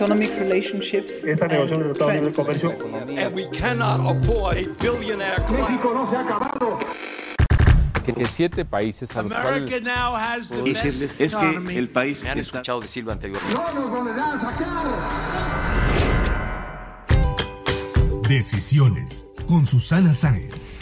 Economic relationships Esta and negociación de Libre friends. Comercio And we cannot afford a billionaire class. no se ha acabado. que, siete países a los cuales America now has the decirles best es que el país Me han está escuchado decirlo anteriormente. No nos volverán a sacar. Decisiones con Susana Sáenz.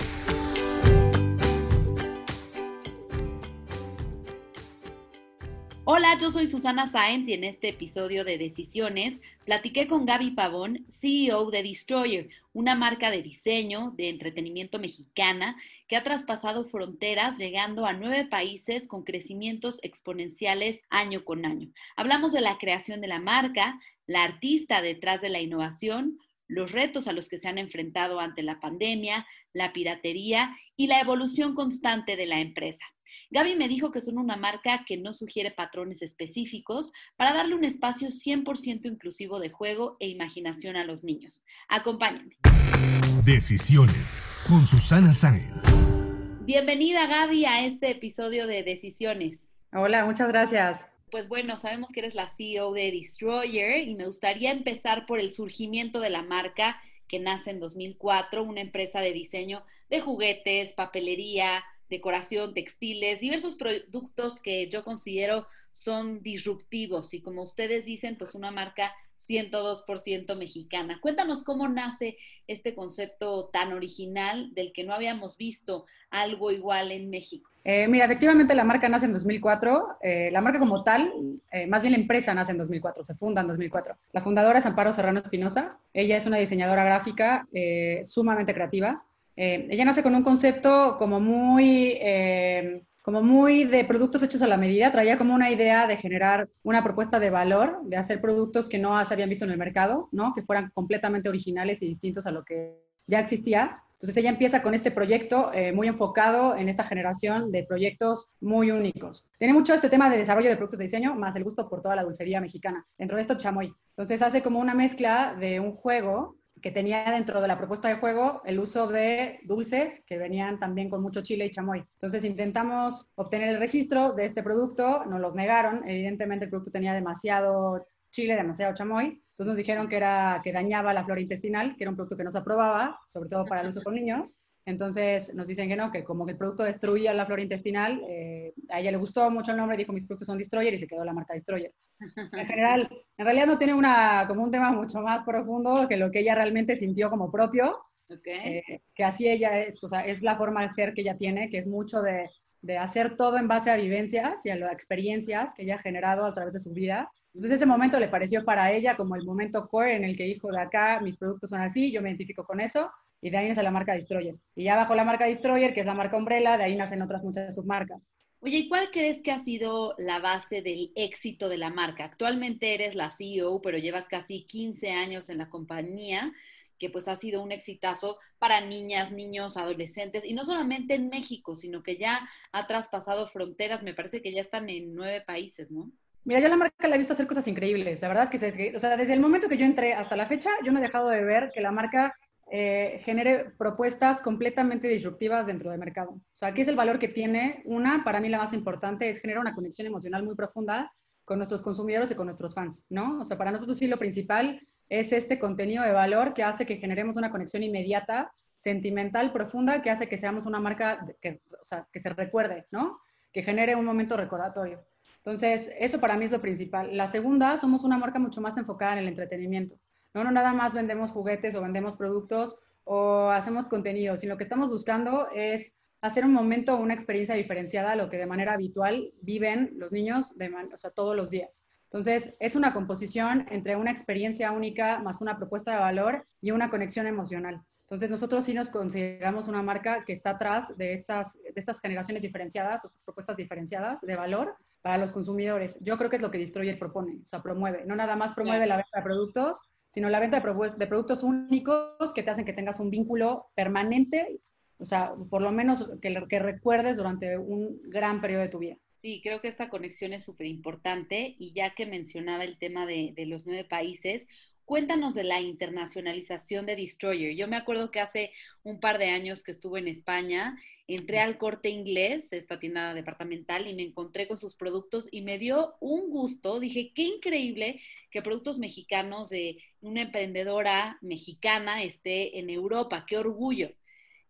Hola, yo soy Susana Sáenz y en este episodio de Decisiones platiqué con Gaby Pavón, CEO de Destroyer, una marca de diseño de entretenimiento mexicana que ha traspasado fronteras llegando a nueve países con crecimientos exponenciales año con año. Hablamos de la creación de la marca, la artista detrás de la innovación, los retos a los que se han enfrentado ante la pandemia, la piratería y la evolución constante de la empresa. Gaby me dijo que son una marca que no sugiere patrones específicos para darle un espacio 100% inclusivo de juego e imaginación a los niños. Acompáñenme. Decisiones con Susana Sáenz. Bienvenida Gaby a este episodio de Decisiones. Hola, muchas gracias. Pues bueno, sabemos que eres la CEO de Destroyer y me gustaría empezar por el surgimiento de la marca que nace en 2004, una empresa de diseño de juguetes, papelería, decoración, textiles, diversos productos que yo considero son disruptivos y como ustedes dicen, pues una marca 102% mexicana. Cuéntanos cómo nace este concepto tan original del que no habíamos visto algo igual en México. Eh, mira, efectivamente la marca nace en 2004. Eh, la marca como tal, eh, más bien la empresa nace en 2004, se funda en 2004. La fundadora es Amparo Serrano Espinosa. Ella es una diseñadora gráfica eh, sumamente creativa. Eh, ella nace con un concepto como muy, eh, como muy de productos hechos a la medida. Traía como una idea de generar una propuesta de valor, de hacer productos que no se habían visto en el mercado, ¿no? que fueran completamente originales y distintos a lo que ya existía. Entonces ella empieza con este proyecto eh, muy enfocado en esta generación de proyectos muy únicos. Tiene mucho este tema de desarrollo de productos de diseño, más el gusto por toda la dulcería mexicana. Dentro de esto, chamoy. Entonces hace como una mezcla de un juego que tenía dentro de la propuesta de juego el uso de dulces que venían también con mucho chile y chamoy. Entonces intentamos obtener el registro de este producto, nos los negaron, evidentemente el producto tenía demasiado chile, demasiado chamoy, entonces nos dijeron que, era, que dañaba la flora intestinal, que era un producto que no se aprobaba, sobre todo para el uso con niños. Entonces nos dicen que no, que como que el producto destruía la flora intestinal, eh, a ella le gustó mucho el nombre, dijo mis productos son Destroyer y se quedó la marca Destroyer. En general, en realidad no tiene una, como un tema mucho más profundo que lo que ella realmente sintió como propio, Okay. eh, que así ella es, o sea, es la forma de ser que ella tiene, que es mucho de, de hacer todo en base a vivencias y a las experiencias que ella ha generado a través de su vida. Entonces ese momento le pareció para ella como el momento core en el que dijo, de acá mis productos son así, yo me identifico con eso, y de ahí nace la marca Destroyer. Y ya bajo la marca Destroyer, que es la marca Umbrella, de ahí nacen otras muchas submarcas. Oye, ¿y cuál crees que ha sido la base del éxito de la marca? Actualmente eres la CEO, pero llevas casi 15 años en la compañía, que pues ha sido un exitazo para niñas, niños, adolescentes, y no solamente en México, sino que ya ha traspasado fronteras, me parece que ya están en nueve países, ¿no? Mira, yo la marca la he visto hacer cosas increíbles. La verdad es que, se- o sea, desde el momento que yo entré hasta la fecha, yo no he dejado de ver que la marca eh, genere propuestas completamente disruptivas dentro del mercado. O sea, ¿qué es el valor que tiene? Una, para mí la más importante, es generar una conexión emocional muy profunda con nuestros consumidores y con nuestros fans, ¿no? O sea, para nosotros sí lo principal es este contenido de valor que hace que generemos una conexión inmediata, sentimental, profunda, que hace que seamos una marca que, o sea, que se recuerde, ¿no? Que genere un momento recordatorio. Entonces, eso para mí es lo principal. La segunda, somos una marca mucho más enfocada en el entretenimiento. No, no nada más vendemos juguetes o vendemos productos o hacemos contenido, sino que estamos buscando es hacer un momento una experiencia diferenciada a lo que de manera habitual viven los niños de man- o sea, todos los días. Entonces, es una composición entre una experiencia única más una propuesta de valor y una conexión emocional. Entonces, nosotros sí nos consideramos una marca que está atrás de estas, de estas generaciones diferenciadas, o estas propuestas diferenciadas de valor, para los consumidores. Yo creo que es lo que Destroyer propone, o sea, promueve. No nada más promueve la venta de productos, sino la venta de, productos únicos que te hacen que tengas un vínculo permanente, o sea, por lo menos que, que recuerdes durante un gran periodo de tu vida. Sí, creo que esta conexión es súper importante y ya que mencionaba el tema de, de, los nueve países, Cuéntanos de la internacionalización de Destroyer. Yo me acuerdo que hace un par de años que estuve en España, entré al corte inglés, esta tienda departamental, y me encontré con sus productos y me dio un gusto. Dije, qué increíble que productos mexicanos de una emprendedora mexicana esté en Europa, qué orgullo.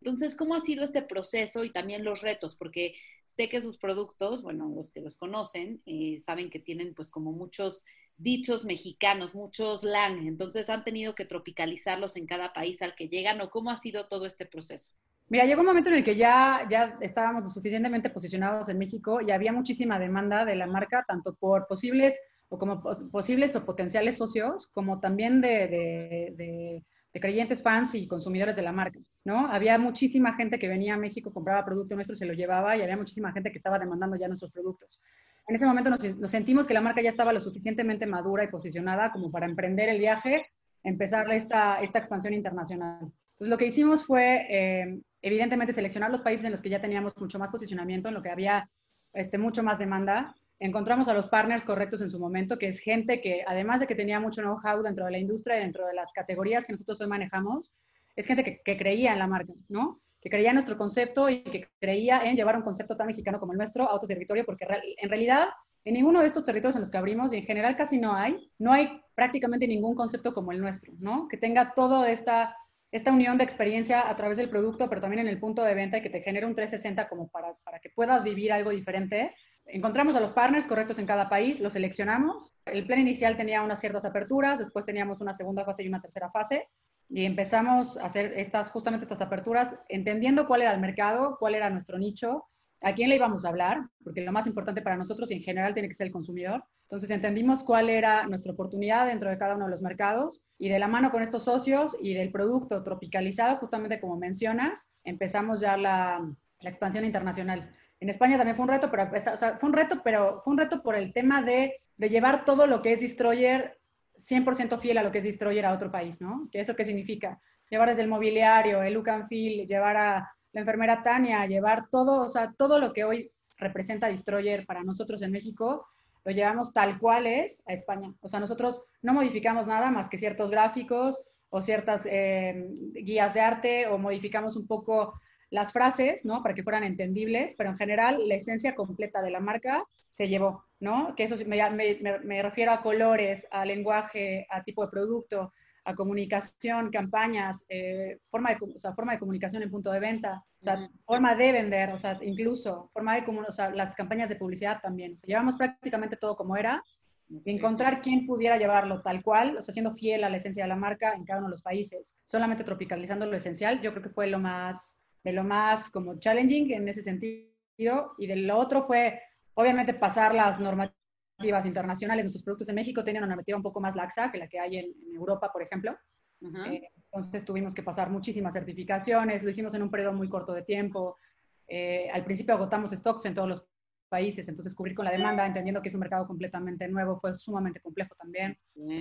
Entonces, ¿cómo ha sido este proceso y también los retos? Porque sé que sus productos, bueno, los que los conocen, eh, saben que tienen pues como muchos dichos mexicanos, muchos slang, entonces han tenido que tropicalizarlos en cada país al que llegan o cómo ha sido todo este proceso. Mira, llegó un momento en el que ya, ya estábamos suficientemente posicionados en México y había muchísima demanda de la marca, tanto por posibles o como posibles o potenciales socios, como también de, de, de, de, creyentes fans y consumidores de la marca, ¿no? Había muchísima gente que venía a México, compraba producto nuestro, se lo llevaba y había muchísima gente que estaba demandando ya nuestros productos en ese momento nos, sentimos que la marca ya estaba lo suficientemente madura y posicionada como para emprender el viaje, empezar esta, expansión internacional. Entonces, lo que hicimos fue, eh, evidentemente, seleccionar los países en los que ya teníamos mucho más posicionamiento, en lo que había este, mucho más demanda. Encontramos a los partners correctos en su momento, que es gente que, además de que tenía mucho know-how dentro de la industria y dentro de las categorías que nosotros hoy manejamos, es gente que creía en la marca, ¿no? Que creía en nuestro concepto y que creía en llevar un concepto tan mexicano como el nuestro a otro territorio, porque en realidad en ninguno de estos territorios en los que abrimos, y en general casi no hay, no hay prácticamente ningún concepto como el nuestro, ¿no? Que tenga toda esta, esta unión de experiencia a través del producto, pero también en el punto de venta y que te genere un 360 como para, para que puedas vivir algo diferente. Encontramos a los partners correctos en cada país, los seleccionamos. El plan inicial tenía unas ciertas aperturas, después teníamos una segunda fase y una tercera fase y empezamos a hacer estas, justamente estas aperturas, entendiendo cuál era el mercado, cuál era nuestro nicho, a quién le íbamos a hablar, porque lo más importante para nosotros y en general tiene que ser el consumidor. Entonces entendimos cuál era nuestra oportunidad dentro de cada uno de los mercados y de la mano con estos socios y del producto tropicalizado, justamente como mencionas, empezamos ya la, expansión internacional. En España también fue un reto, pero fue un reto, pero fue un reto por el tema de, de llevar todo lo que es Destroyer 100% fiel a lo que es Destroyer a otro país, ¿no? ¿Eso qué significa? Llevar desde el mobiliario, el look and feel, llevar a la enfermera Tania, llevar todo, o sea, todo lo que hoy representa Destroyer para nosotros en México, lo llevamos tal cual es a España. O sea, nosotros no modificamos nada más que ciertos gráficos o ciertas eh, guías de arte o modificamos un poco las frases, ¿no? Para que fueran entendibles, pero en general la esencia completa de la marca se llevó, ¿no? Que eso me, me, me refiero a colores, a lenguaje, a tipo de producto, a comunicación, campañas, eh, forma, de, o sea, forma de comunicación en punto de venta, o sea, forma de vender, o sea, incluso forma de o sea, las campañas de publicidad también. O sea, llevamos prácticamente todo como era y encontrar quién pudiera llevarlo tal cual, o sea, siendo fiel a la esencia de la marca en cada uno de los países, solamente tropicalizando lo esencial, yo creo que fue lo más de lo más como challenging en ese sentido. Y de lo otro fue, obviamente, pasar las normativas internacionales. Nuestros productos en México tenían una normativa un poco más laxa que la que hay en, en Europa, por ejemplo. Uh -huh. eh, entonces tuvimos que pasar muchísimas certificaciones, lo hicimos en un periodo muy corto de tiempo. Eh, al principio agotamos stocks en todos los países, entonces cubrir con la demanda, entendiendo que es un mercado completamente nuevo, fue sumamente complejo también.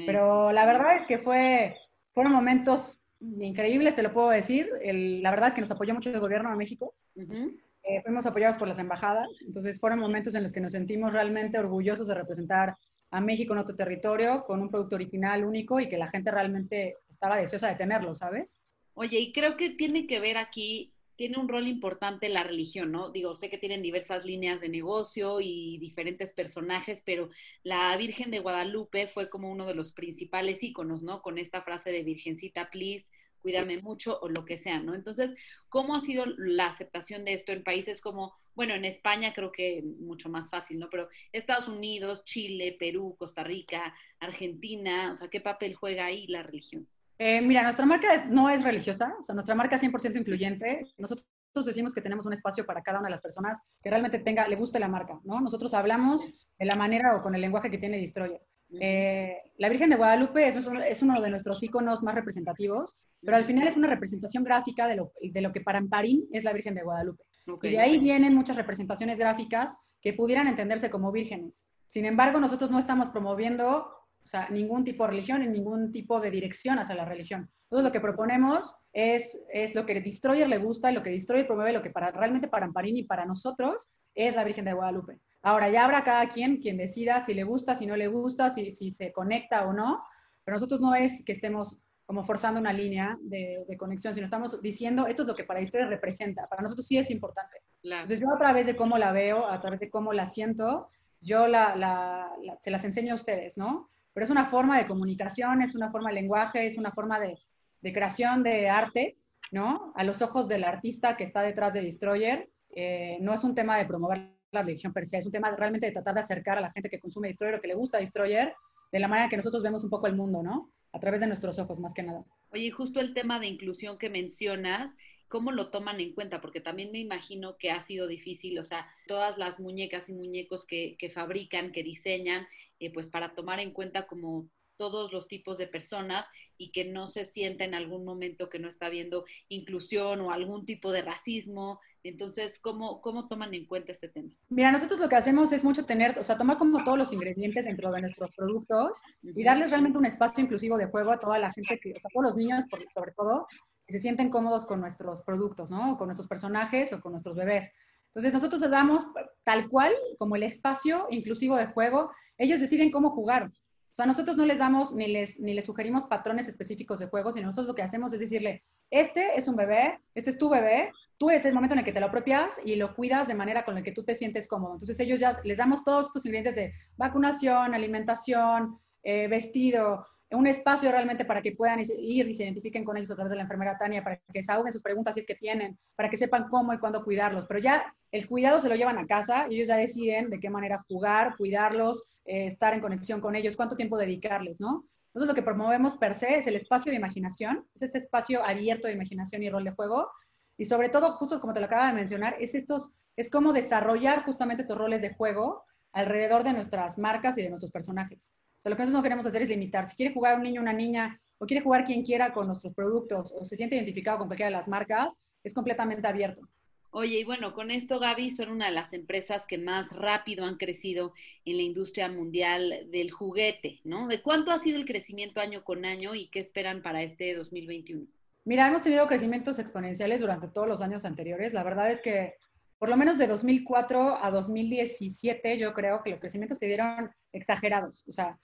Pero la verdad es que fue, fueron momentos increíbles, te lo puedo decir. El, la verdad es que nos apoyó mucho el gobierno de México. Uh -huh. Fuimos apoyados por las embajadas. Entonces fueron momentos en los que nos sentimos realmente orgullosos de representar a México en otro territorio con un producto original único y que la gente realmente estaba deseosa de tenerlo, ¿sabes? Oye, y creo que tiene que ver aquí, tiene un rol importante la religión, ¿no? Digo, sé que tienen diversas líneas de negocio y diferentes personajes, pero la Virgen de Guadalupe fue como uno de los principales íconos, ¿no? Con esta frase de Virgencita, please, cuídame mucho o lo que sea, ¿no? Entonces, ¿cómo ha sido la aceptación de esto en países como, bueno, en España creo que mucho más fácil, ¿no? Pero Estados Unidos, Chile, Perú, Costa Rica, Argentina, o sea, ¿qué papel juega ahí la religión? Eh, mira, nuestra marca no es religiosa, o sea, nuestra marca es 100% incluyente. Nosotros decimos que tenemos un espacio para cada una de las personas que realmente tenga, le guste la marca, ¿no? Nosotros hablamos de la manera o con el lenguaje que tiene Destroyer. Eh, la Virgen de Guadalupe es, es, uno de nuestros iconos más representativos, pero al final es una representación gráfica de lo, de lo que para Amparín es la Virgen de Guadalupe. Okay, y de ahí okay. vienen muchas representaciones gráficas que pudieran entenderse como vírgenes. Sin embargo, nosotros no estamos promoviendo o sea, ningún tipo de religión y ningún tipo de dirección hacia la religión. Entonces, lo que proponemos es, es lo que Destroyer le gusta, lo que Destroyer promueve, lo que para, realmente para Amparini y para nosotros es la Virgen de Guadalupe. Ahora, ya habrá cada quien quien decida si le gusta, si no le gusta, si, si se conecta o no, pero nosotros no es que estemos como forzando una línea de, de, conexión, sino estamos diciendo, esto es lo que para Destroyer representa. Para nosotros sí es importante. Claro. Entonces, yo a través de cómo la veo, a través de cómo la siento, yo la, la, la, se las enseño a ustedes, ¿no? pero es una forma de comunicación, es una forma de lenguaje, es una forma de, de creación de arte, ¿no? A los ojos del artista que está detrás de Destroyer, eh, no es un tema de promover la religión per se, es un tema realmente de tratar de acercar a la gente que consume Destroyer o que le gusta Destroyer de la manera que nosotros vemos un poco el mundo, ¿no? A través de nuestros ojos, más que nada. Oye, justo el tema de inclusión que mencionas, ¿cómo lo toman en cuenta? Porque también me imagino que ha sido difícil, o sea, todas las muñecas y muñecos que, que fabrican, que diseñan, eh, pues para tomar en cuenta como todos los tipos de personas y que no se sienta en algún momento que no está habiendo inclusión o algún tipo de racismo. Entonces, ¿cómo, ¿cómo toman en cuenta este tema? Mira, nosotros lo que hacemos es mucho tener, o sea, tomar como todos los ingredientes dentro de nuestros productos y darles realmente un espacio inclusivo de juego a toda la gente, que, o sea, a todos los niños, sobre todo, que se sienten cómodos con nuestros productos, ¿no? Con nuestros personajes o con nuestros bebés. Entonces, nosotros les damos tal cual como el espacio inclusivo de juego ellos deciden cómo jugar. O sea, nosotros no les damos ni les, ni les sugerimos patrones específicos de juego, sino nosotros lo que hacemos es decirle, este es un bebé, este es tu bebé, tú es el momento en el que te lo apropias y lo cuidas de manera con la que tú te sientes cómodo. Entonces ellos ya les damos todos estos ingredientes de vacunación, alimentación, eh, vestido, un espacio realmente para que puedan ir y se identifiquen con ellos a través de la enfermera Tania, para que se ahoguen sus preguntas si es que tienen, para que sepan cómo y cuándo cuidarlos. Pero ya el cuidado se lo llevan a casa y ellos ya deciden de qué manera jugar, cuidarlos, eh, estar en conexión con ellos, cuánto tiempo dedicarles, ¿no? Entonces lo que promovemos per se es el espacio de imaginación, es este espacio abierto de imaginación y rol de juego. Y sobre todo, justo como te lo acaba de mencionar, es, estos, es cómo desarrollar justamente estos roles de juego alrededor de nuestras marcas y de nuestros personajes. O sea, lo que nosotros no queremos hacer es limitar. Si quiere jugar un niño una niña, o quiere jugar quien quiera con nuestros productos, o se siente identificado con cualquiera de las marcas, es completamente abierto. Oye, y bueno, con esto, Gaby, son una de las empresas que más rápido han crecido en la industria mundial del juguete, ¿no? ¿De cuánto ha sido el crecimiento año con año y qué esperan para este 2021? Mira, hemos tenido crecimientos exponenciales durante todos los años anteriores. La verdad es que por lo menos de 2004 a 2017, yo creo que los crecimientos se dieron exagerados. O sea,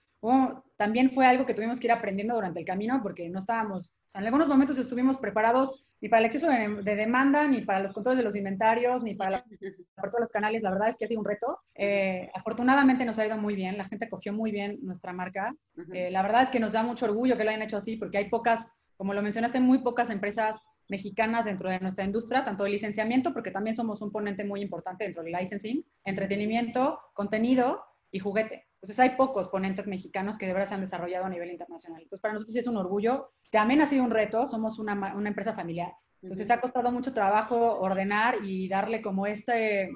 también fue algo que tuvimos que ir aprendiendo durante el camino porque no estábamos, o sea, en algunos momentos estuvimos preparados ni para el exceso de, de demanda, ni para los controles de los inventarios, ni para, la, para todos los canales. La verdad es que ha sido un reto. Eh, afortunadamente nos ha ido muy bien, la gente cogió muy bien nuestra marca. Eh, la verdad es que nos da mucho orgullo que lo hayan hecho así porque hay pocas, como lo mencionaste, muy pocas empresas mexicanas dentro de nuestra industria, tanto de licenciamiento, porque también somos un ponente muy importante dentro del licensing, entretenimiento, contenido y juguete. Entonces hay pocos ponentes mexicanos que de verdad se han desarrollado a nivel internacional. Entonces para nosotros sí es un orgullo. También ha sido un reto, somos una, una empresa familiar. Entonces ha costado mucho trabajo ordenar y darle como este,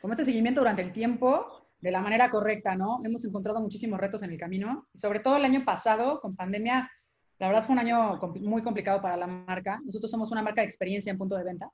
como este seguimiento durante el tiempo de la manera correcta, ¿no? Hemos encontrado muchísimos retos en el camino. Y sobre todo el año pasado, con pandemia, la verdad fue un año muy complicado para la marca. Nosotros somos una marca de experiencia en punto de venta.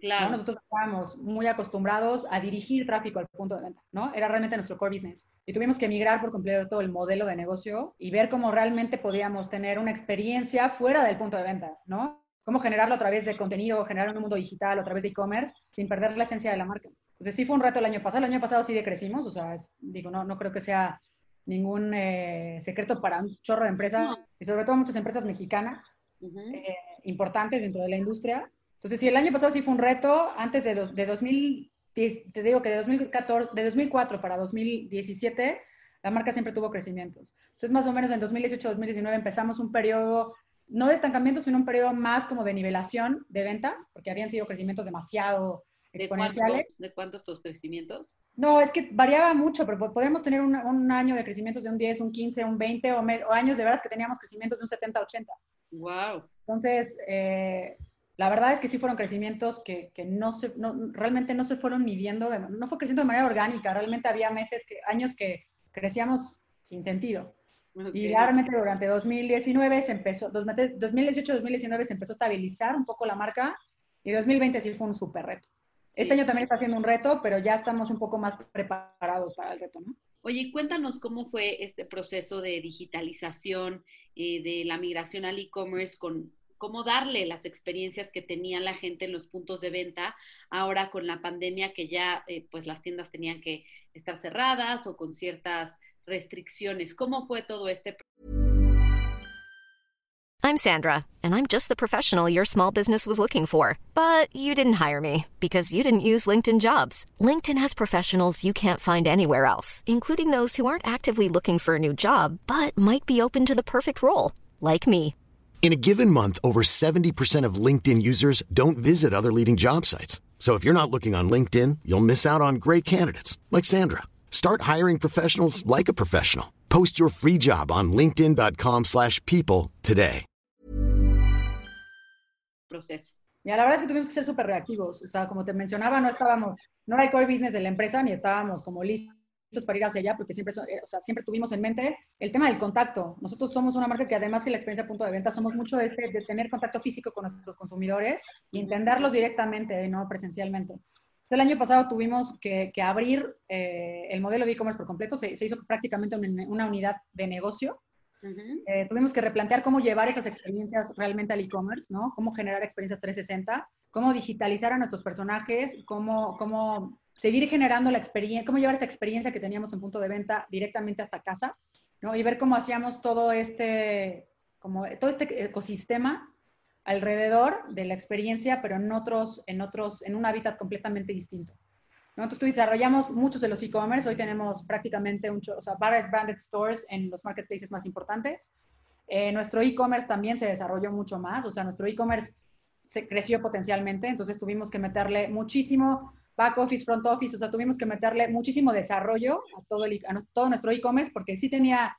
Claro. Nosotros estábamos muy acostumbrados a dirigir tráfico al punto de venta, ¿no? Era realmente nuestro core business. Y tuvimos que migrar por completo todo el modelo de negocio y ver cómo realmente podíamos tener una experiencia fuera del punto de venta, ¿no? Cómo generarlo a través de contenido, generarlo en un mundo digital, a través de e-commerce, sin perder la esencia de la marca. Entonces sí fue un reto el año pasado. El año pasado sí decrecimos, o sea, es, digo, no, no creo que sea ningún eh, secreto para un chorro de empresas no. y sobre todo muchas empresas mexicanas uh -huh. eh, importantes dentro de la industria entonces, si el año pasado sí fue un reto, antes de, dos, de 2010, te digo que de, 2014, de 2004 para 2017, la marca siempre tuvo crecimientos. Entonces, más o menos en 2018-2019 empezamos un periodo, no de estancamiento, sino un periodo más como de nivelación de ventas, porque habían sido crecimientos demasiado exponenciales. ¿De cuántos estos crecimientos? No, es que variaba mucho, pero podemos tener un, un, año de crecimientos de un 10, un 15, un 20, o, o años de veras que teníamos crecimientos de un 70, 80. Wow. Entonces, eh, la verdad es que sí fueron crecimientos que, que no se, no, realmente no se fueron midiendo, de, no fue creciendo de manera orgánica, realmente había meses, que, años que crecíamos sin sentido. Okay. Y realmente durante 2019 se empezó, 2018-2019 se empezó a estabilizar un poco la marca y 2020 sí fue un súper reto. Este año también está siendo un reto, pero ya estamos un poco más preparados para el reto, ¿no? Oye, cuéntanos cómo fue este proceso de digitalización, eh, de la migración al e-commerce, con cómo darle las experiencias que tenía la gente en los puntos de venta ahora con la pandemia que ya eh, pues las tiendas tenían que estar cerradas o con ciertas restricciones. ¿Cómo fue todo este I'm Sandra, and I'm just the professional your small business was looking for. But you didn't hire me because you didn't use LinkedIn jobs. LinkedIn has professionals you can't find anywhere else, including those who aren't actively looking for a new job but might be open to the perfect role, like me. In a given month, over 70% of LinkedIn users don't visit other leading job sites. So if you're not looking on LinkedIn, you'll miss out on great candidates like Sandra. Start hiring professionals like a professional. Post your free job on linkedin.com/people today. proceso? Mira, la verdad es que tuvimos que ser súper reactivos. O sea, como te mencionaba, no estábamos, no era el core business de la empresa, ni estábamos como listos para ir hacia allá, porque siempre, son- eh, o sea, siempre tuvimos en mente el tema del contacto. Nosotros somos una marca que además que la experiencia punto de venta, somos mucho de, este, de tener contacto físico con nuestros consumidores y entenderlos directamente, no presencialmente. Entonces, el año pasado tuvimos que, que abrir eh, el modelo de e-commerce por completo, se, se hizo prácticamente una, una unidad de negocio. Ujú. Eh, tuvimos que replantear cómo llevar esas experiencias realmente al e-commerce, ¿no? Cómo generar experiencias 360, cómo digitalizar a nuestros personajes, cómo, cómo seguir generando la experiencia, cómo llevar esta experiencia que teníamos en punto de venta directamente hasta casa, ¿no? Y ver cómo hacíamos todo este, como todo este ecosistema alrededor de la experiencia, pero en otros, en otros, en un hábitat completamente distinto. ¿no? Entonces desarrollamos muchos de los e-commerce, hoy tenemos prácticamente un, o sea, varias branded stores en los marketplaces más importantes. Eh, nuestro e-commerce también se desarrolló mucho más, o sea, nuestro e-commerce se creció potencialmente, entonces tuvimos que meterle muchísimo back office, front office, o sea, tuvimos que meterle muchísimo desarrollo a todo, el, a todo nuestro e-commerce porque sí tenía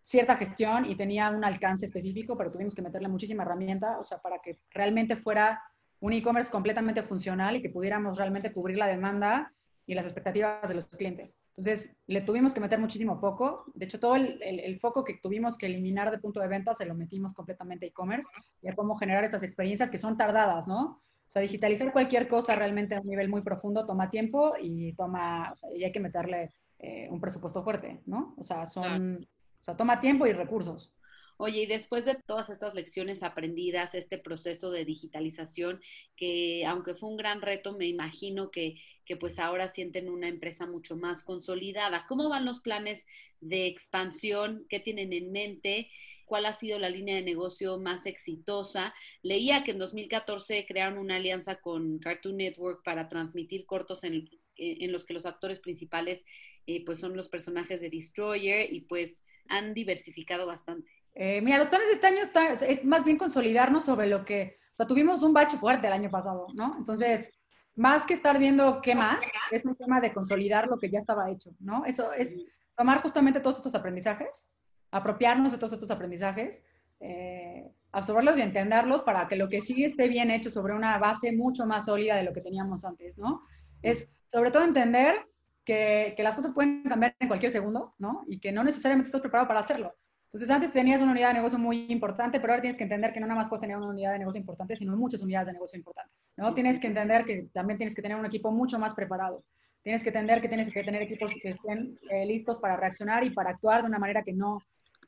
cierta gestión y tenía un alcance específico, pero tuvimos que meterle muchísima herramienta, o sea, para que realmente fuera un e-commerce completamente funcional y que pudiéramos realmente cubrir la demanda y las expectativas de los clientes. Entonces, le tuvimos que meter muchísimo foco. De hecho, todo el, el- el foco que tuvimos que eliminar de punto de venta se lo metimos completamente e-commerce y a cómo generar estas experiencias que son tardadas, ¿no? O sea, digitalizar cualquier cosa realmente a un nivel muy profundo toma tiempo y toma, o sea, y hay que meterle eh, un presupuesto fuerte, ¿no? O sea, son, o sea, toma tiempo y recursos. Oye, y después de todas estas lecciones aprendidas, este proceso de digitalización, que aunque fue un gran reto, me imagino que, que pues ahora sienten una empresa mucho más consolidada. ¿Cómo van los planes de expansión? ¿Qué tienen en mente? ¿Cuál ha sido la línea de negocio más exitosa? Leía que en 2014 crearon una alianza con Cartoon Network para transmitir cortos en, en los que los actores principales eh, pues son los personajes de Destroyer y pues han diversificado bastante. Eh, mira, los planes de este año está, es, es más bien consolidarnos sobre lo que, o sea, tuvimos un bache fuerte el año pasado, ¿no? Entonces, más que estar viendo qué más, es un tema de consolidar lo que ya estaba hecho, ¿no? Eso es tomar justamente todos estos aprendizajes, apropiarnos de todos estos aprendizajes, eh, absorberlos y entenderlos para que lo que sí esté bien hecho sobre una base mucho más sólida de lo que teníamos antes, ¿no? Es sobre todo entender que, que las cosas pueden cambiar en cualquier segundo, ¿no? Y que no necesariamente estás preparado para hacerlo. Entonces, antes tenías una unidad de negocio muy importante, pero ahora tienes que entender que no nada más puedes tener una unidad de negocio importante, sino muchas unidades de negocio importantes. ¿no? Tienes que entender que también tienes que tener un equipo mucho más preparado. Tienes que entender que tienes que tener equipos que estén eh, listos para reaccionar y para actuar de una manera que no,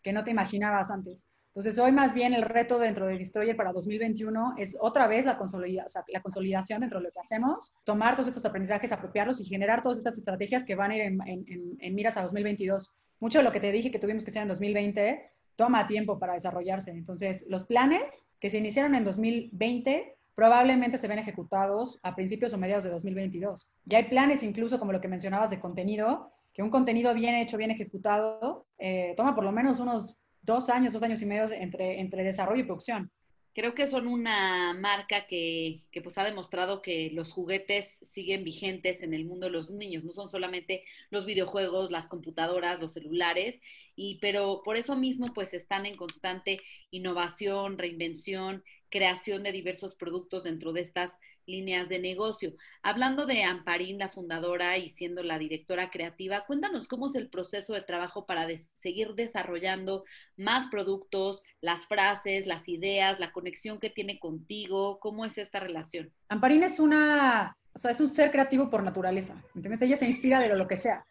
que no te imaginabas antes. Entonces, hoy más bien el reto dentro de Destroyer para 2021 es otra vez la, consolida, o sea, la consolidación dentro de lo que hacemos, tomar todos estos aprendizajes, apropiarlos y generar todas estas estrategias que van a ir en, en, en, en miras a 2022 mucho de lo que te dije que tuvimos que hacer en 2020 toma tiempo para desarrollarse. Entonces, los planes que se iniciaron en 2020 probablemente se ven ejecutados a principios o mediados de 2022. Ya hay planes incluso como lo que mencionabas de contenido, que un contenido bien hecho, bien ejecutado, eh, toma por lo menos unos dos años, dos años y medio entre, entre desarrollo y producción. Creo que son una marca que, que, pues ha demostrado que los juguetes siguen vigentes en el mundo de los niños, no son solamente los videojuegos, las computadoras, los celulares, y pero por eso mismo pues están en constante innovación, reinvención, creación de diversos productos dentro de estas líneas de negocio. Hablando de Amparín, la fundadora y siendo la directora creativa, cuéntanos cómo es el proceso de trabajo para seguir desarrollando más productos, las frases, las ideas, la conexión que tiene contigo, cómo es esta relación. Amparín es una, o sea, es un ser creativo por naturaleza, ¿entiendes? Ella se inspira de lo, que sea.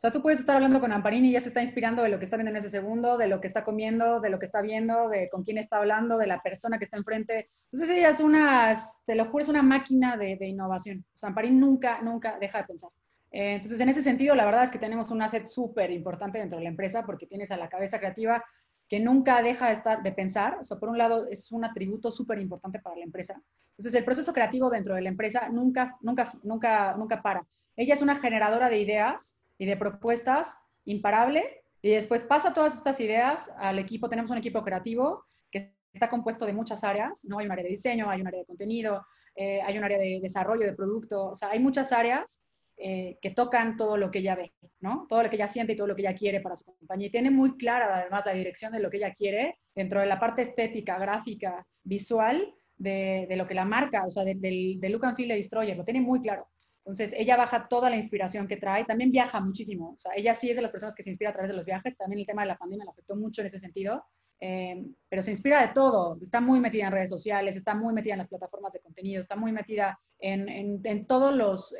O sea, tú puedes estar hablando con Amparini y ella se está inspirando de lo que está viendo en ese segundo, de lo que está comiendo, de lo que está viendo, de con quién está hablando, de la persona que está enfrente. Entonces ella es una, te lo juro, es una máquina de, innovación. O sea, Amparini nunca, nunca deja de pensar. Eh, entonces, en ese sentido, la verdad es que tenemos un asset súper importante dentro de la empresa porque tienes a la cabeza creativa que nunca deja de, estar, de pensar. O sea, por un lado, es un atributo súper importante para la empresa. Entonces, el proceso creativo dentro de la empresa nunca, nunca, nunca, nunca para. Ella es una generadora de ideas y de propuestas imparable y después pasa todas estas ideas al equipo. Tenemos un equipo creativo que está compuesto de muchas áreas, ¿no? Hay un área de diseño, hay un área de contenido, eh, hay un área de desarrollo de producto, o sea, hay muchas áreas eh, que tocan todo lo que ella ve, ¿no? Todo lo que ella siente y todo lo que ella quiere para su compañía. Y tiene muy clara además la dirección de lo que ella quiere dentro de la parte estética, gráfica, visual de, lo que la marca, o sea, del, del look and feel de Destroyer, lo tiene muy claro. Entonces, ella baja toda la inspiración que trae, también viaja muchísimo, o sea, ella sí es de las personas que se inspira a través de los viajes, también el tema de la pandemia la afectó mucho en ese sentido, eh, pero se inspira de todo, está muy metida en redes sociales, está muy metida en las plataformas de contenido, está muy metida en, en, todos los,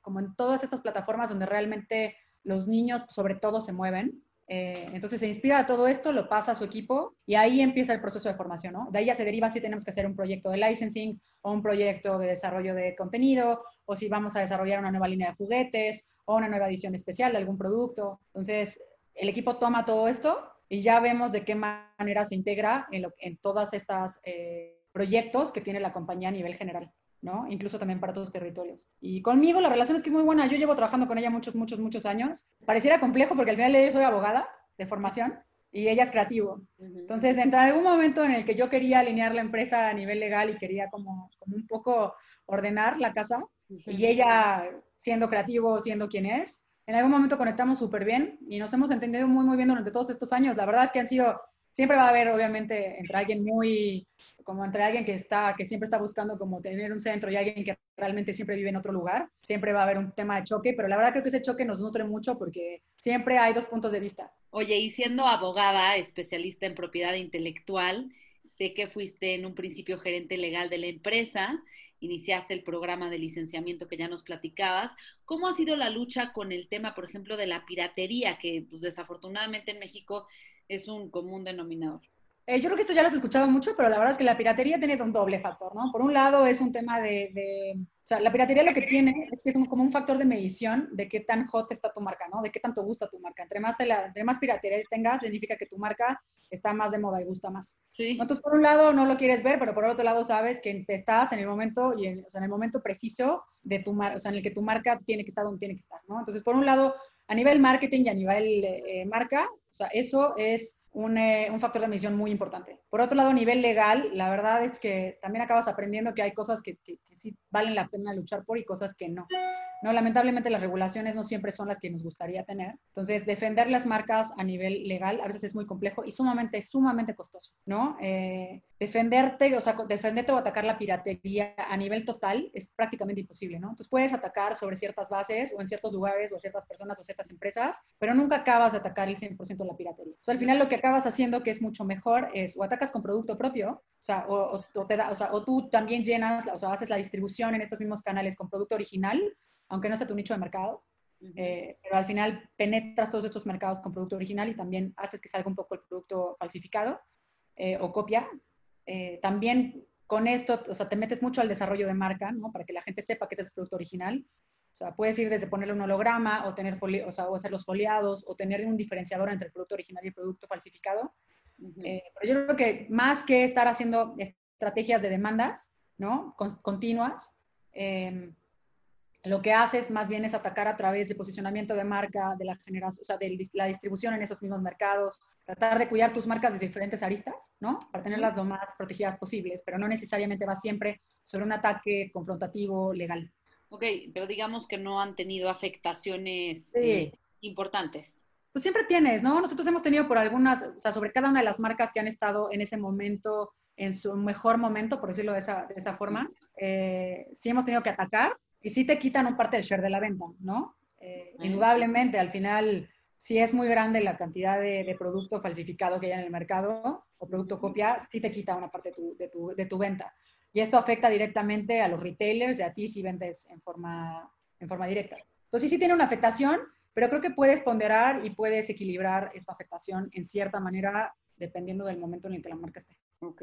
como en todas estas plataformas donde realmente los niños sobre todo se mueven. Eh, entonces se inspira de todo esto, lo pasa a su equipo y ahí empieza el proceso de formación, ¿no? De ahí ya se deriva si tenemos que hacer un proyecto de licensing o un proyecto de desarrollo de contenido o si vamos a desarrollar una nueva línea de juguetes o una nueva edición especial de algún producto. Entonces el equipo toma todo esto y ya vemos de qué manera se integra en, lo, en todas estas eh, proyectos que tiene la compañía a nivel general. ¿no? Incluso también para todos los territorios. Y conmigo la relación es que es muy buena. Yo llevo trabajando con ella muchos, muchos, muchos años. Pareciera complejo porque al final yo soy abogada de formación y ella es creativo. Entonces, en algún momento en el que yo quería alinear la empresa a nivel legal y quería como, como un poco ordenar la casa, y ella siendo creativo, siendo quien es, en algún momento conectamos súper bien y nos hemos entendido muy, muy bien durante todos estos años. La verdad es que han sido, siempre va a haber, obviamente, entre alguien muy, como entre alguien que está, que siempre está buscando como tener un centro y alguien que realmente siempre vive en otro lugar, siempre va a haber un tema de choque, pero la verdad creo que ese choque nos nutre mucho porque siempre hay dos puntos de vista. Oye, y siendo abogada, especialista en propiedad intelectual, sé que fuiste en un principio gerente legal de la empresa iniciaste el programa de licenciamiento que ya nos platicabas. ¿Cómo ha sido la lucha con el tema, por ejemplo, de la piratería, que pues, desafortunadamente en México es un común denominador? Eh, yo creo que esto ya lo has escuchado mucho, pero la verdad es que la piratería tiene un doble factor, ¿no? Por un lado es un tema de, o sea, la piratería lo que tiene es que es como un factor de medición de qué tan hot está tu marca, ¿no? De qué tanto gusta tu marca. Entre más, te la, entre más piratería tengas, significa que tu marca está más de moda y gusta más. Sí. Entonces, por un lado no lo quieres ver, pero por otro lado sabes que te estás en el momento, y en, o sea, en el momento preciso de tu o sea, en el que tu marca tiene que estar donde tiene que estar, ¿no? Entonces, por un lado, a nivel marketing y a nivel eh, marca, o sea, eso es eh, un, factor de medición muy importante. Por otro lado, a nivel legal, la verdad es que también acabas aprendiendo que hay cosas que, sí valen la pena luchar por y cosas que no. no. Lamentablemente las regulaciones no siempre son las que nos gustaría tener. Entonces, defender las marcas a nivel legal a veces es muy complejo y sumamente, sumamente costoso, ¿no? Eh, defenderte, o sea, defenderte o atacar la piratería a nivel total es prácticamente imposible, ¿no? Entonces, puedes atacar sobre ciertas bases o en ciertos lugares o ciertas personas o ciertas empresas, pero nunca acabas de atacar el 100% de la piratería. O sea, al final lo que acabas haciendo que es mucho mejor es o atacas con producto propio, o sea, o, te da, o, sea, o tú también llenas, o sea, haces la distribución en estos mismos canales con producto original, aunque no sea tu nicho de mercado, eh, pero al final penetras todos estos mercados con producto original y también haces que salga un poco el producto falsificado eh, o copia. Eh, también con esto, o sea, te metes mucho al desarrollo de marca, ¿no? Para que la gente sepa que ese es producto original. O sea, puedes ir desde ponerle un holograma o, tener o, sea, o hacer los foliados o tener un diferenciador entre el producto original y el producto falsificado. Eh, pero yo creo que más que estar haciendo estrategias de demandas, ¿no? continuas, em, lo que haces más bien es atacar a través de posicionamiento de marca, de la generación, o sea, de la distribución en esos mismos mercados, tratar de cuidar tus marcas de diferentes aristas, ¿no? Para tenerlas lo más protegidas posibles, pero no necesariamente va siempre sobre un ataque confrontativo legal. Ok, pero digamos que no han tenido afectaciones eh, importantes. Pues siempre tienes, ¿no? Nosotros hemos tenido por algunas, o sea, sobre cada una de las marcas que han estado en ese momento, en su mejor momento, por decirlo de esa, de esa forma, eh, sí hemos tenido que atacar y sí te quitan un parte del share de la venta, ¿no? Eh, indudablemente, al final, si es muy grande la cantidad de, producto falsificado que hay en el mercado o producto copia, sí te quita una parte de tu, de tu, de tu venta. Y esto afecta directamente a los retailers y a ti si vendes en forma, en forma directa. Entonces sí, tiene una afectación, pero creo que puedes ponderar y puedes equilibrar esta afectación en cierta manera dependiendo del momento en el que la marca esté. Ok.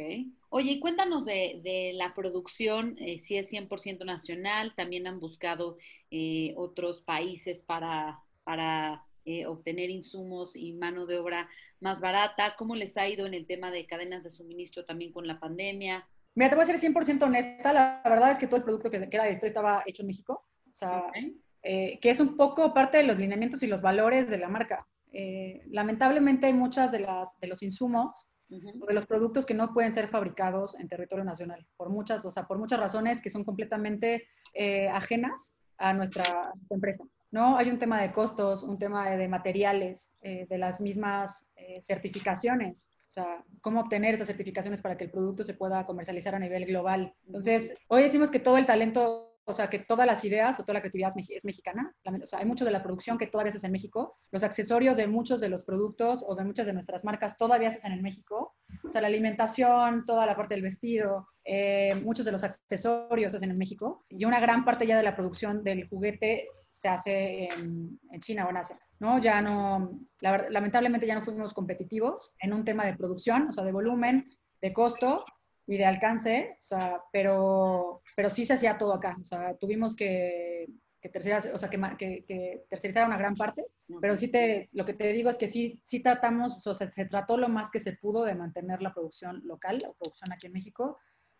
Oye, cuéntanos de, de la producción, eh, si es 100% nacional, también han buscado eh, otros países para, para eh, obtener insumos y mano de obra más barata. ¿Cómo les ha ido en el tema de cadenas de suministro también con la pandemia? Mira, te voy a ser 100% honesta, la verdad es que todo el producto que queda de esto estaba hecho en México, o sea, Ok. eh, que es un poco parte de los lineamientos y los valores de la marca. Eh, lamentablemente hay muchas de, las, de los insumos Ujú. o de los productos que no pueden ser fabricados en territorio nacional, por muchas, o sea, por muchas razones que son completamente eh, ajenas a nuestra, a nuestra empresa. ¿no? Hay un tema de costos, un tema de, de materiales, eh, de las mismas eh, certificaciones, o sea, cómo obtener esas certificaciones para que el producto se pueda comercializar a nivel global. Entonces, hoy decimos que todo el talento o sea, que todas las ideas o toda la creatividad es, mexicana. O sea, hay mucho de la producción que todavía se hace en México. Los accesorios de muchos de los productos o de muchas de nuestras marcas todavía se hacen en México. O sea, la alimentación, toda la parte del vestido, eh, muchos de los accesorios se hacen en México. Y una gran parte ya de la producción del juguete se hace en, China o en Asia. ¿no? Ya no, lamentablemente ya no fuimos competitivos en un tema de producción, o sea, de volumen, de costo y de alcance, o sea, pero, pero sí se hacía todo acá. O sea, tuvimos que, que, tercerizar, o sea, que- que tercerizar una gran parte, pero sí te, lo que te digo es que sí, sí tratamos, o sea, se trató lo más que se pudo de mantener la producción local, la producción aquí en México,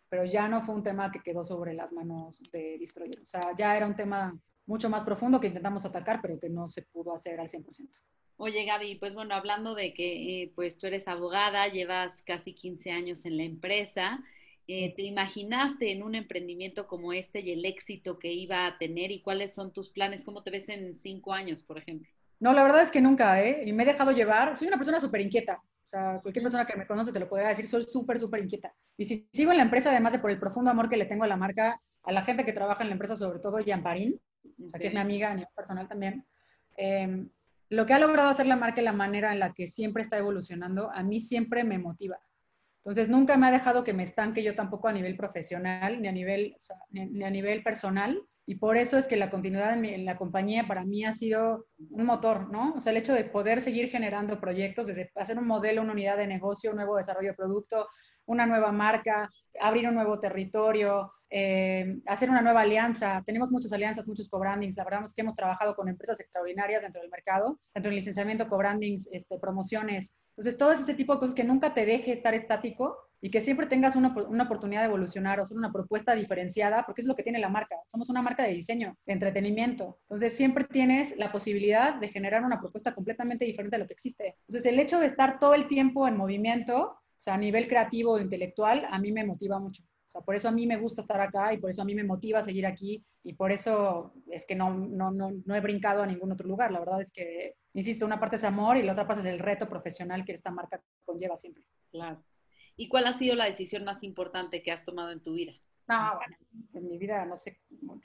pero ya no fue un tema que quedó sobre las manos de Destroyer. O sea, ya era un tema mucho más profundo que intentamos atacar, pero que no se pudo hacer al 100%. Oye, Gaby, pues bueno, hablando de que eh, pues tú eres abogada, llevas casi 15 años en la empresa, eh, ¿te imaginaste en un emprendimiento como este y el éxito que iba a tener y cuáles son tus planes? ¿Cómo te ves en cinco años, por ejemplo? No, la verdad es que nunca, ¿eh? Y me he dejado llevar. Soy una persona súper inquieta. O sea, cualquier persona que me conoce te lo podría decir, soy súper, súper inquieta. Y si sigo en la empresa, además de por el profundo amor que le tengo a la marca, a la gente que trabaja en la empresa, sobre todo Yamparín, o sea, que es mi amiga a nivel personal también, eh, lo que ha logrado hacer la marca y la manera en la que siempre está evolucionando, a mí siempre me motiva. Entonces, nunca me ha dejado que me estanque yo tampoco a nivel profesional, ni a nivel, o sea, ni, ni a nivel personal. Y por eso es que la continuidad en, mi- en la compañía para mí ha sido un motor, ¿no? O sea, el hecho de poder seguir generando proyectos, desde hacer un modelo, una unidad de negocio, un nuevo desarrollo de producto, una nueva marca, abrir un nuevo territorio, eh, hacer una nueva alianza. Tenemos muchas alianzas, muchos co-brandings. La verdad es que hemos trabajado con empresas extraordinarias dentro del mercado, dentro del licenciamiento, co-brandings, este, promociones. Entonces, todo este tipo de cosas que nunca te deje estar estático y que siempre tengas una, oportunidad de evolucionar o hacer una propuesta diferenciada, porque es lo que tiene la marca. Somos una marca de diseño, de entretenimiento. Entonces, siempre tienes la posibilidad de generar una propuesta completamente diferente de lo que existe. Entonces, el hecho de estar todo el tiempo en movimiento, o sea, a nivel creativo e intelectual, a mí me motiva mucho. O sea, por eso a mí me gusta estar acá y por eso a mí me motiva seguir aquí y por eso es que no, no, no, no he brincado a ningún otro lugar. La verdad es que, insisto, una parte es amor y la otra parte es el reto profesional que esta marca conlleva siempre. Claro. ¿Y cuál ha sido la decisión más importante que has tomado en tu vida? No, bueno, en mi vida, no sé,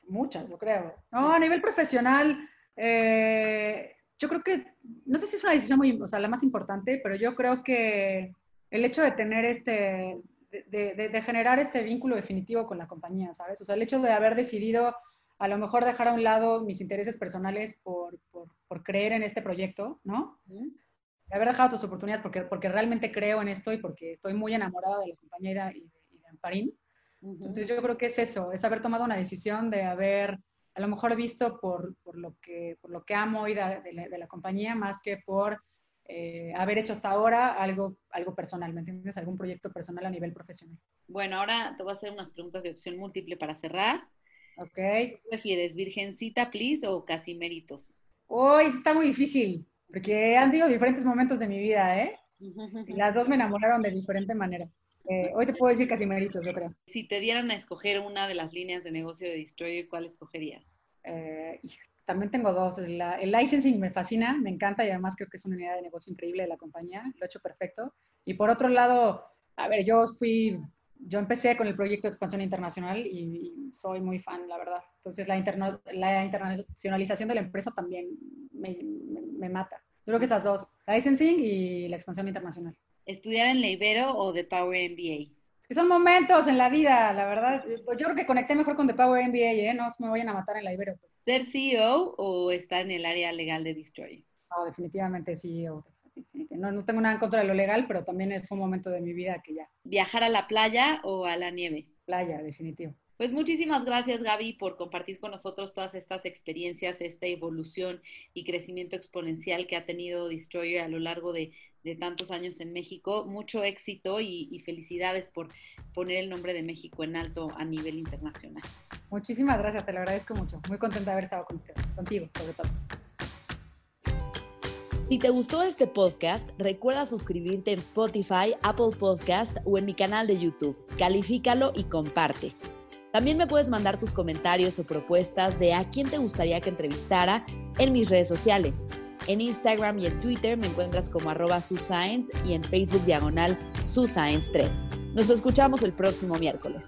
muchas, yo creo. No, a nivel profesional, eh, yo creo que, no sé si es una decisión muy, o sea, la más importante, pero yo creo que el hecho de tener este, de, de, de, generar este vínculo definitivo con la compañía, ¿sabes? O sea, el hecho de haber decidido a lo mejor dejar a un lado mis intereses personales por, por, por creer en este proyecto, ¿no? De haber dejado tus oportunidades porque, porque realmente creo en esto y porque estoy muy enamorada de la compañía y de, y de Amparín. Uh -huh. Entonces yo creo que es eso, es haber tomado una decisión de haber a lo mejor visto por, por, lo, que, por lo que amo y de, de, la, de la compañía más que por eh, haber hecho hasta ahora algo, algo personal, ¿me entiendes? Algún proyecto personal a nivel profesional. Bueno, ahora te voy a hacer unas preguntas de opción múltiple para cerrar. Ok. ¿Qué prefieres, virgencita, please, o casimeritos? Hoy está muy difícil, porque han sido diferentes momentos de mi vida, ¿eh? Y las dos me enamoraron de diferente manera. Eh, hoy te puedo decir casimeritos, yo creo. Si te dieran a escoger una de las líneas de negocio de Destroyer, ¿cuál escogerías? Eh, también tengo dos. La, el licensing me fascina, me encanta y además creo que es una unidad de negocio increíble de la compañía. Lo he hecho perfecto. Y por otro lado, a ver, yo fui, yo empecé con el proyecto de expansión internacional y, y soy muy fan, la verdad. Entonces, la, la internacionalización de la empresa también me, me, me mata. Yo creo que esas dos, licensing y la expansión internacional. ¿Estudiar en la Ibero o de Power MBA? que son momentos en la vida, la verdad. Yo creo que conecté mejor con The Power NBA, ¿eh? No me vayan a matar en la Ibero. ¿Ser CEO o estar en el área legal de Destroy? No, definitivamente CEO. No, no tengo nada en contra de lo legal, pero también fue un momento de mi vida que ya. ¿Viajar a la playa o a la nieve? Playa, definitivo. Pues muchísimas gracias Gaby por compartir con nosotros todas estas experiencias, esta evolución y crecimiento exponencial que ha tenido Destroyer a lo largo de, tantos años en México. Mucho éxito y, felicidades por poner el nombre de México en alto a nivel internacional. Muchísimas gracias, te lo agradezco mucho. Muy contenta de haber estado con usted, contigo sobre todo. Si te gustó este podcast, recuerda suscribirte en Spotify, Apple Podcast o en mi canal de YouTube. Califícalo y comparte. También me puedes mandar tus comentarios o propuestas de a quién te gustaría que entrevistara en mis redes sociales. En Instagram y en Twitter me encuentras como arroba suscience y en Facebook diagonal suscience3. Nos escuchamos el próximo miércoles.